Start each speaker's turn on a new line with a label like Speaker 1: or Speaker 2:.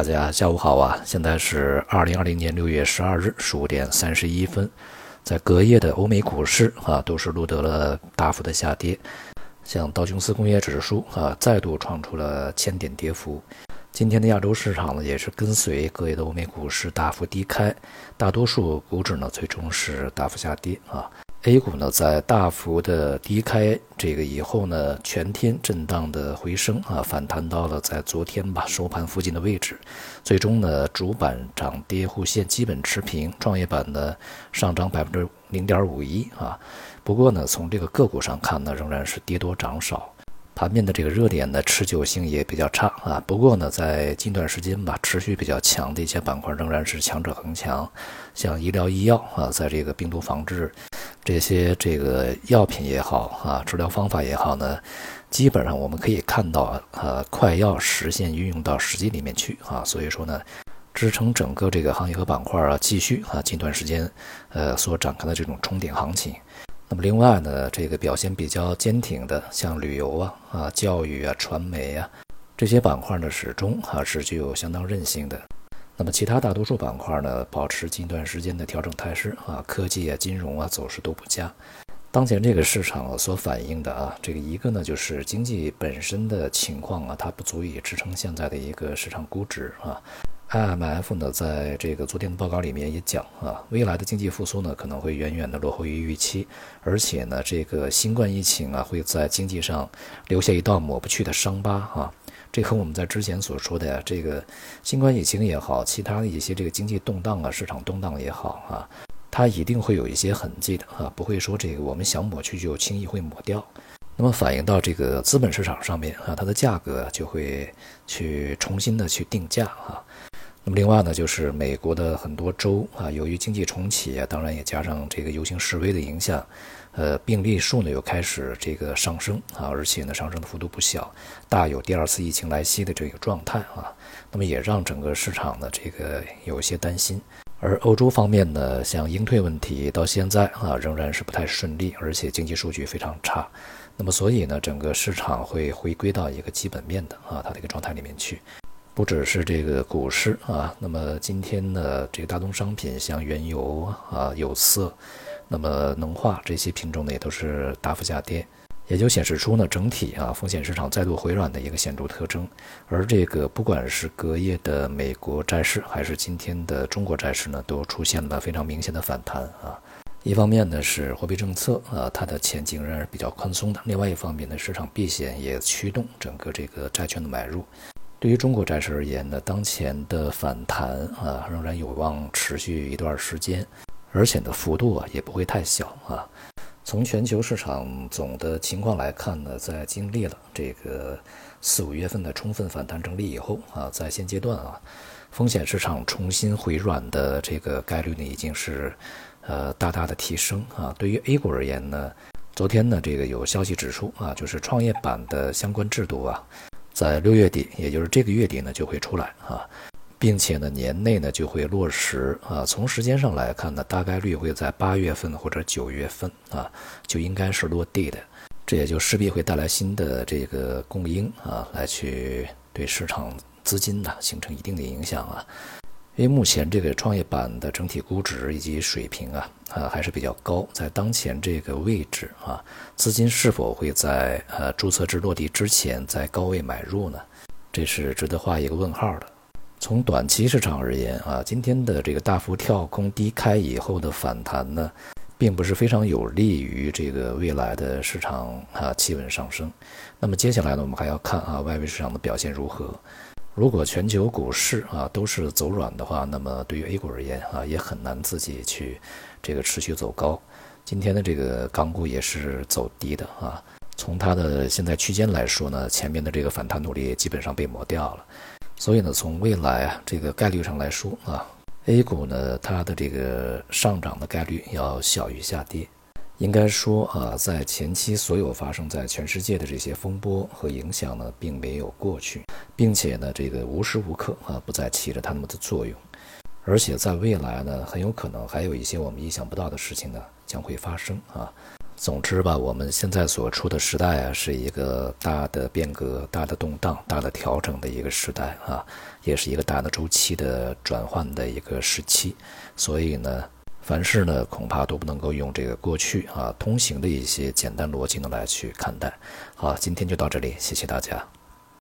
Speaker 1: 大家下午好啊！现在是二零二零年六月十二日十五点三十一分，在隔夜的欧美股市啊，都是录得了大幅的下跌，像道琼斯工业指数啊，再度创出了千点跌幅。今天的亚洲市场呢，也是跟随隔夜的欧美股市大幅低开，大多数股指呢，最终是大幅下跌啊。A 股呢，在大幅的低开这个以后呢，全天震荡的回升啊，反弹到了在昨天吧收盘附近的位置，最终呢，主板涨跌互现基本持平，创业板呢上涨百分之零点五一啊，不过呢，从这个个股上看呢，仍然是跌多涨少。盘面的这个热点呢，持久性也比较差啊。不过呢，在近段时间吧，持续比较强的一些板块仍然是强者恒强，像医疗医药啊，在这个病毒防治这些这个药品也好啊，治疗方法也好呢，基本上我们可以看到啊，快要实现运用到实际里面去啊。所以说呢，支撑整个这个行业和板块啊，继续啊，近段时间呃所展开的这种冲顶行情。那么另外呢，这个表现比较坚挺的，像旅游啊、啊教育啊、传媒啊这些板块呢，始终啊是具有相当韧性的。那么其他大多数板块呢，保持近段时间的调整态势啊，科技啊、金融啊走势都不佳。当前这个市场所反映的啊，这个一个呢就是经济本身的情况啊，它不足以支撑现在的一个市场估值啊。IMF 呢，在这个昨天的报告里面也讲啊，未来的经济复苏呢可能会远远的落后于预期，而且呢，这个新冠疫情啊会在经济上留下一道抹不去的伤疤啊。这和我们在之前所说的呀，这个新冠疫情也好，其他的一些这个经济动荡啊、市场动荡也好啊，它一定会有一些痕迹的啊，不会说这个我们想抹去就轻易会抹掉。那么反映到这个资本市场上面啊，它的价格就会去重新的去定价啊。那么另外呢，就是美国的很多州啊，由于经济重启啊，当然也加上这个游行示威的影响，呃，病例数呢又开始这个上升啊，而且呢上升的幅度不小，大有第二次疫情来袭的这个状态啊。那么也让整个市场呢这个有些担心。而欧洲方面呢，像应退问题到现在啊仍然是不太顺利，而且经济数据非常差。那么所以呢，整个市场会回归到一个基本面的啊它的一个状态里面去。不只是这个股市啊，那么今天呢，这个大宗商品像原油啊、有色，那么能化这些品种呢，也都是大幅下跌，也就显示出呢，整体啊风险市场再度回软的一个显著特征。而这个不管是隔夜的美国债市，还是今天的中国债市呢，都出现了非常明显的反弹啊。一方面呢是货币政策啊，它的前景仍然是比较宽松的；另外一方面呢，市场避险也驱动整个这个债券的买入。对于中国债市而言呢，当前的反弹啊，仍然有望持续一段时间，而且呢，幅度啊也不会太小啊。从全球市场总的情况来看呢，在经历了这个四五月份的充分反弹整理以后啊，在现阶段啊，风险市场重新回软的这个概率呢，已经是呃大大的提升啊。对于 A 股而言呢，昨天呢，这个有消息指出啊，就是创业板的相关制度啊。在六月底，也就是这个月底呢，就会出来啊，并且呢，年内呢就会落实啊。从时间上来看呢，大概率会在八月份或者九月份啊，就应该是落地的。这也就势必会带来新的这个供应啊，来去对市场资金呢形成一定的影响啊。因为目前这个创业板的整体估值以及水平啊，啊还是比较高，在当前这个位置啊，资金是否会在呃注册制落地之前在高位买入呢？这是值得画一个问号的。从短期市场而言啊，今天的这个大幅跳空低开以后的反弹呢，并不是非常有利于这个未来的市场啊企稳上升。那么接下来呢，我们还要看啊外围市场的表现如何。如果全球股市啊都是走软的话，那么对于 A 股而言啊，也很难自己去这个持续走高。今天的这个港股也是走低的啊。从它的现在区间来说呢，前面的这个反弹努力基本上被磨掉了。所以呢，从未来啊这个概率上来说啊，A 股呢它的这个上涨的概率要小于下跌。应该说啊，在前期所有发生在全世界的这些风波和影响呢，并没有过去，并且呢，这个无时无刻啊不再起着它们的作用，而且在未来呢，很有可能还有一些我们意想不到的事情呢将会发生啊。总之吧，我们现在所处的时代啊，是一个大的变革、大的动荡、大的调整的一个时代啊，也是一个大的周期的转换的一个时期。所以呢，凡事呢，恐怕都不能够用这个过去啊通行的一些简单逻辑呢来去看待。好，今天就到这里，谢谢大家。